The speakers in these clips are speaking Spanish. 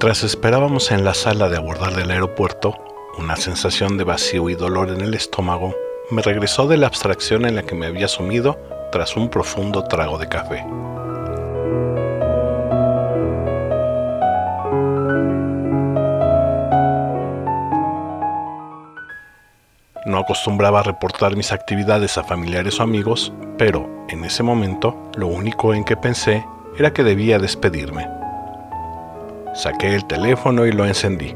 Mientras esperábamos en la sala de abordar del aeropuerto, una sensación de vacío y dolor en el estómago me regresó de la abstracción en la que me había sumido tras un profundo trago de café. No acostumbraba reportar mis actividades a familiares o amigos, pero en ese momento lo único en que pensé era que debía despedirme. Saqué el teléfono y lo encendí.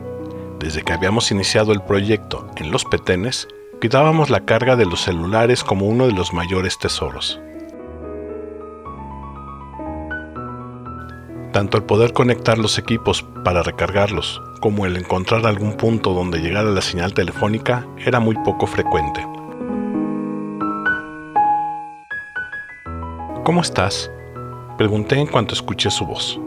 Desde que habíamos iniciado el proyecto en Los Petenes, cuidábamos la carga de los celulares como uno de los mayores tesoros. Tanto el poder conectar los equipos para recargarlos como el encontrar algún punto donde llegara la señal telefónica era muy poco frecuente. ¿Cómo estás? Pregunté en cuanto escuché su voz.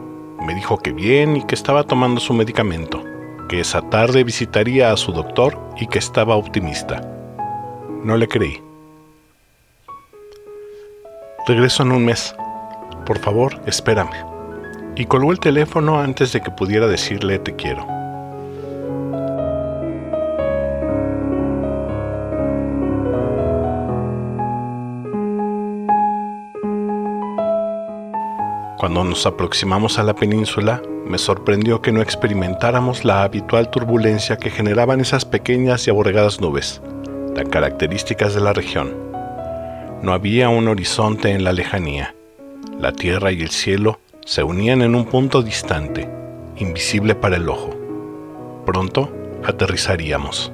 Me dijo que bien y que estaba tomando su medicamento, que esa tarde visitaría a su doctor y que estaba optimista. No le creí. Regreso en un mes. Por favor, espérame. Y colgó el teléfono antes de que pudiera decirle te quiero. Cuando nos aproximamos a la península, me sorprendió que no experimentáramos la habitual turbulencia que generaban esas pequeñas y aborregadas nubes, tan características de la región. No había un horizonte en la lejanía. La tierra y el cielo se unían en un punto distante, invisible para el ojo. Pronto aterrizaríamos.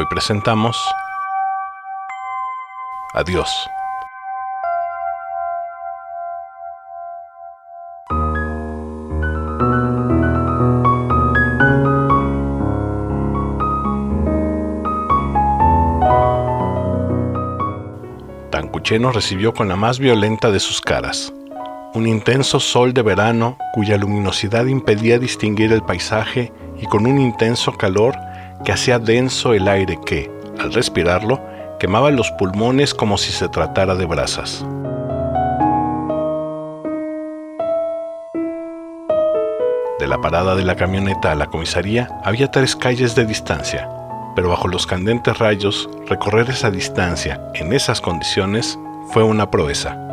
Hoy presentamos Adiós. Tancuché nos recibió con la más violenta de sus caras. Un intenso sol de verano cuya luminosidad impedía distinguir el paisaje y con un intenso calor que hacía denso el aire que, al respirarlo, quemaba los pulmones como si se tratara de brasas. De la parada de la camioneta a la comisaría había tres calles de distancia, pero bajo los candentes rayos, recorrer esa distancia en esas condiciones fue una proeza.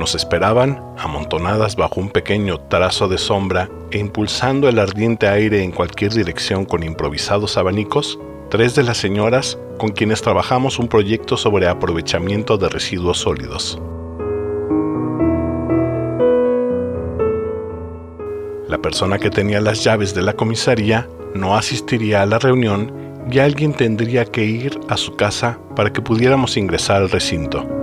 Nos esperaban, amontonadas bajo un pequeño trazo de sombra e impulsando el ardiente aire en cualquier dirección con improvisados abanicos, tres de las señoras con quienes trabajamos un proyecto sobre aprovechamiento de residuos sólidos. La persona que tenía las llaves de la comisaría no asistiría a la reunión y alguien tendría que ir a su casa para que pudiéramos ingresar al recinto.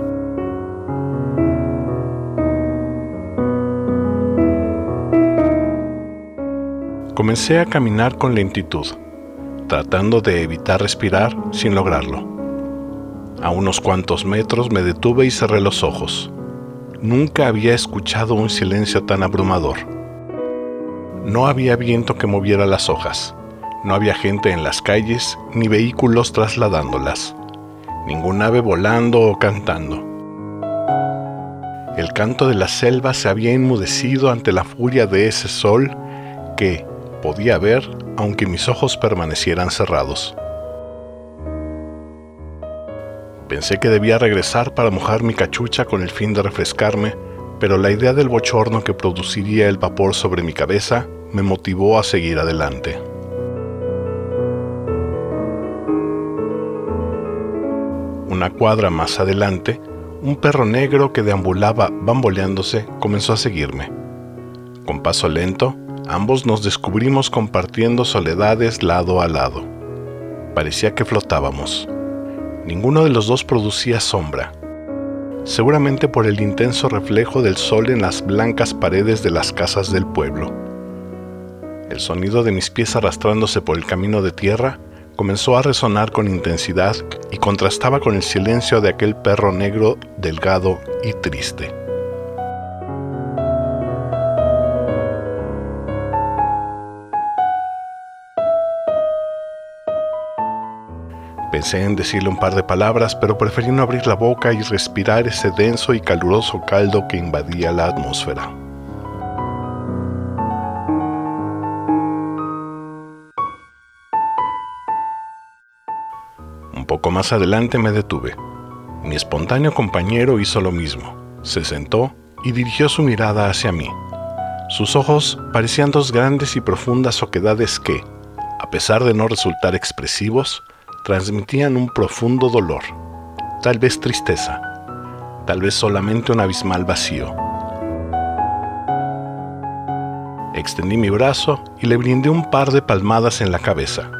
Comencé a caminar con lentitud, tratando de evitar respirar sin lograrlo. A unos cuantos metros me detuve y cerré los ojos. Nunca había escuchado un silencio tan abrumador. No había viento que moviera las hojas. No había gente en las calles ni vehículos trasladándolas. Ningún ave volando o cantando. El canto de la selva se había enmudecido ante la furia de ese sol que, podía ver aunque mis ojos permanecieran cerrados. Pensé que debía regresar para mojar mi cachucha con el fin de refrescarme, pero la idea del bochorno que produciría el vapor sobre mi cabeza me motivó a seguir adelante. Una cuadra más adelante, un perro negro que deambulaba bamboleándose comenzó a seguirme. Con paso lento, ambos nos descubrimos compartiendo soledades lado a lado. Parecía que flotábamos. Ninguno de los dos producía sombra, seguramente por el intenso reflejo del sol en las blancas paredes de las casas del pueblo. El sonido de mis pies arrastrándose por el camino de tierra comenzó a resonar con intensidad y contrastaba con el silencio de aquel perro negro delgado y triste. Pensé en decirle un par de palabras, pero preferí no abrir la boca y respirar ese denso y caluroso caldo que invadía la atmósfera. Un poco más adelante me detuve. Mi espontáneo compañero hizo lo mismo. Se sentó y dirigió su mirada hacia mí. Sus ojos parecían dos grandes y profundas oquedades que, a pesar de no resultar expresivos, transmitían un profundo dolor, tal vez tristeza, tal vez solamente un abismal vacío. Extendí mi brazo y le brindé un par de palmadas en la cabeza.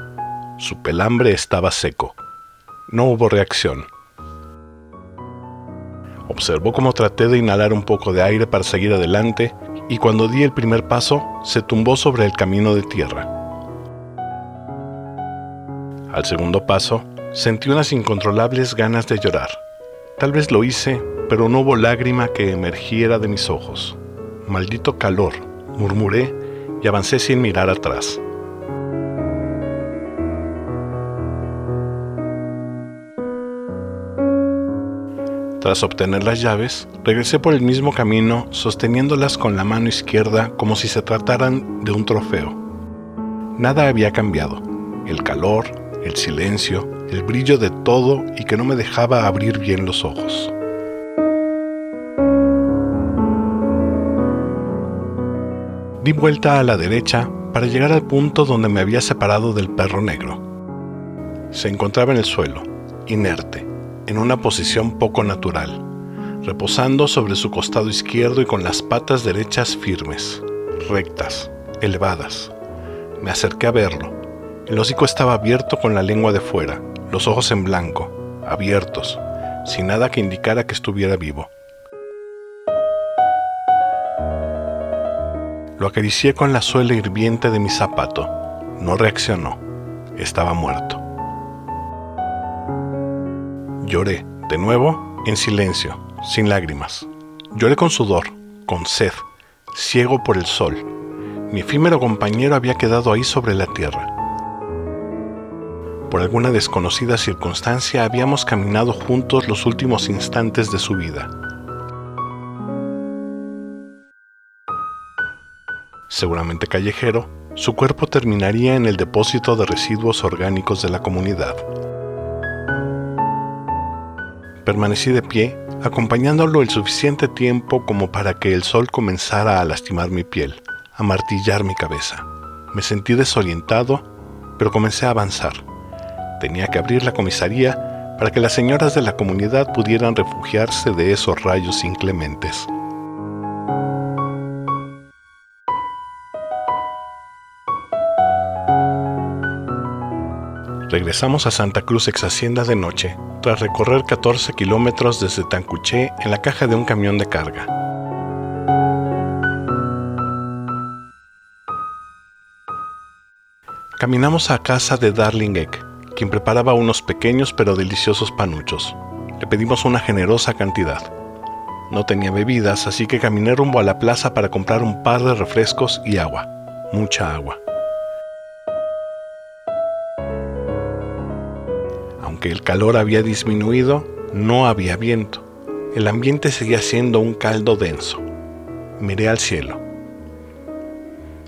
Su pelambre estaba seco. No hubo reacción. Observó cómo traté de inhalar un poco de aire para seguir adelante y cuando di el primer paso se tumbó sobre el camino de tierra. Al segundo paso, sentí unas incontrolables ganas de llorar. Tal vez lo hice, pero no hubo lágrima que emergiera de mis ojos. Maldito calor, murmuré y avancé sin mirar atrás. Tras obtener las llaves, regresé por el mismo camino sosteniéndolas con la mano izquierda como si se trataran de un trofeo. Nada había cambiado. El calor, el silencio, el brillo de todo y que no me dejaba abrir bien los ojos. Di vuelta a la derecha para llegar al punto donde me había separado del perro negro. Se encontraba en el suelo, inerte, en una posición poco natural, reposando sobre su costado izquierdo y con las patas derechas firmes, rectas, elevadas. Me acerqué a verlo el hocico estaba abierto con la lengua de fuera, los ojos en blanco, abiertos, sin nada que indicara que estuviera vivo. Lo acaricié con la suela hirviente de mi zapato. No reaccionó. Estaba muerto. Lloré, de nuevo, en silencio, sin lágrimas. Lloré con sudor, con sed, ciego por el sol. Mi efímero compañero había quedado ahí sobre la tierra. Por alguna desconocida circunstancia habíamos caminado juntos los últimos instantes de su vida. Seguramente callejero, su cuerpo terminaría en el depósito de residuos orgánicos de la comunidad. Permanecí de pie, acompañándolo el suficiente tiempo como para que el sol comenzara a lastimar mi piel, a martillar mi cabeza. Me sentí desorientado, pero comencé a avanzar. Tenía que abrir la comisaría para que las señoras de la comunidad pudieran refugiarse de esos rayos inclementes. Regresamos a Santa Cruz ex Hacienda de noche, tras recorrer 14 kilómetros desde Tancuché en la caja de un camión de carga. Caminamos a casa de Darling Egg, quien preparaba unos pequeños pero deliciosos panuchos. Le pedimos una generosa cantidad. No tenía bebidas, así que caminé rumbo a la plaza para comprar un par de refrescos y agua. Mucha agua. Aunque el calor había disminuido, no había viento. El ambiente seguía siendo un caldo denso. Miré al cielo.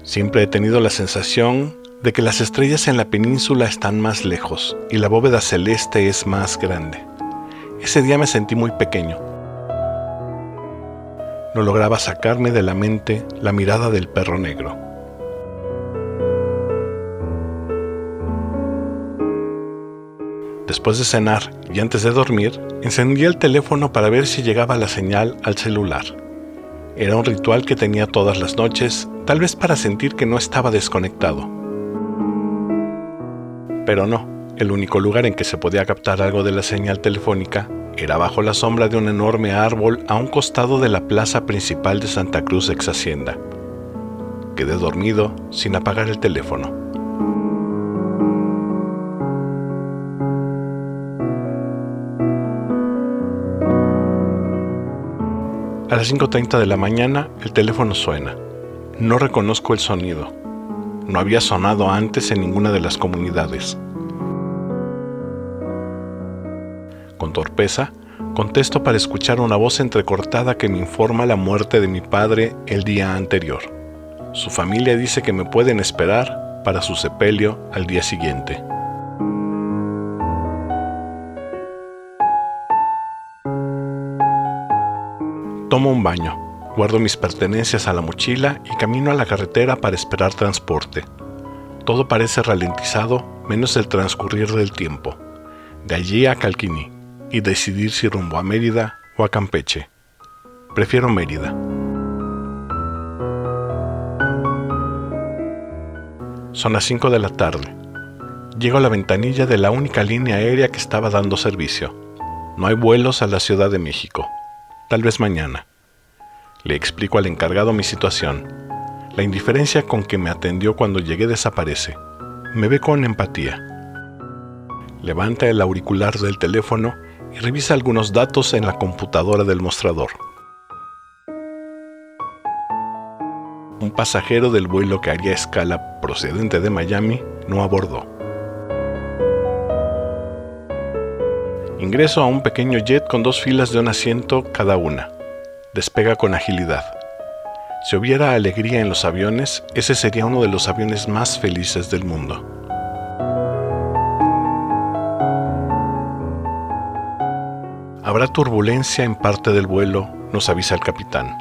Siempre he tenido la sensación de que las estrellas en la península están más lejos y la bóveda celeste es más grande. Ese día me sentí muy pequeño. No lograba sacarme de la mente la mirada del perro negro. Después de cenar y antes de dormir, encendía el teléfono para ver si llegaba la señal al celular. Era un ritual que tenía todas las noches, tal vez para sentir que no estaba desconectado. Pero no, el único lugar en que se podía captar algo de la señal telefónica era bajo la sombra de un enorme árbol a un costado de la plaza principal de Santa Cruz ex Hacienda. Quedé dormido sin apagar el teléfono. A las 5.30 de la mañana el teléfono suena. No reconozco el sonido. No había sonado antes en ninguna de las comunidades. Con torpeza, contesto para escuchar una voz entrecortada que me informa la muerte de mi padre el día anterior. Su familia dice que me pueden esperar para su sepelio al día siguiente. Tomo un baño, guardo mis pertenencias a la mochila y camino a la carretera para esperar transporte. Todo parece ralentizado menos el transcurrir del tiempo. De allí a Calquiní y decidir si rumbo a Mérida o a Campeche. Prefiero Mérida. Son las 5 de la tarde. Llego a la ventanilla de la única línea aérea que estaba dando servicio. No hay vuelos a la Ciudad de México tal vez mañana. Le explico al encargado mi situación. La indiferencia con que me atendió cuando llegué desaparece. Me ve con empatía. Levanta el auricular del teléfono y revisa algunos datos en la computadora del mostrador. Un pasajero del vuelo que haría escala procedente de Miami no abordó. Ingreso a un pequeño jet con dos filas de un asiento cada una. Despega con agilidad. Si hubiera alegría en los aviones, ese sería uno de los aviones más felices del mundo. Habrá turbulencia en parte del vuelo, nos avisa el capitán.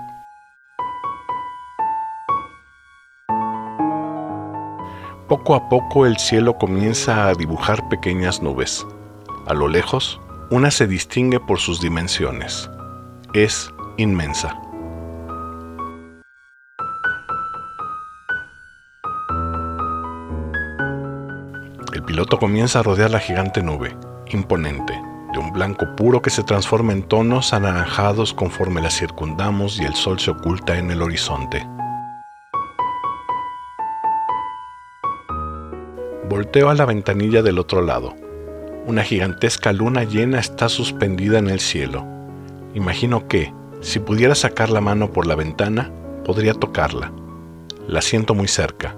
Poco a poco el cielo comienza a dibujar pequeñas nubes. A lo lejos, una se distingue por sus dimensiones. Es inmensa. El piloto comienza a rodear la gigante nube, imponente, de un blanco puro que se transforma en tonos anaranjados conforme la circundamos y el sol se oculta en el horizonte. Volteo a la ventanilla del otro lado una gigantesca luna llena está suspendida en el cielo. Imagino que, si pudiera sacar la mano por la ventana, podría tocarla. La siento muy cerca.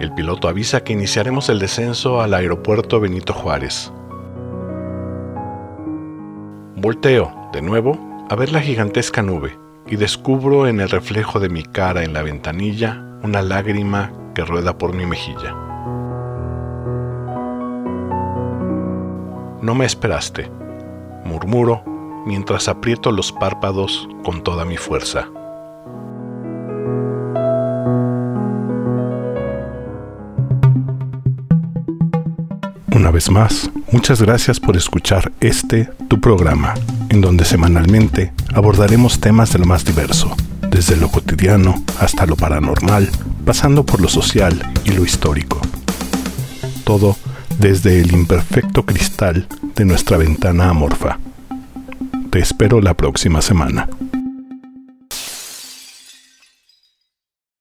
El piloto avisa que iniciaremos el descenso al aeropuerto Benito Juárez. Volteo, de nuevo, a ver la gigantesca nube y descubro en el reflejo de mi cara en la ventanilla una lágrima que rueda por mi mejilla. No me esperaste, murmuro mientras aprieto los párpados con toda mi fuerza. Una vez más, muchas gracias por escuchar este, tu programa, en donde semanalmente abordaremos temas de lo más diverso, desde lo cotidiano hasta lo paranormal, pasando por lo social y lo histórico. Todo desde el imperfecto cristal de nuestra ventana amorfa. Te espero la próxima semana.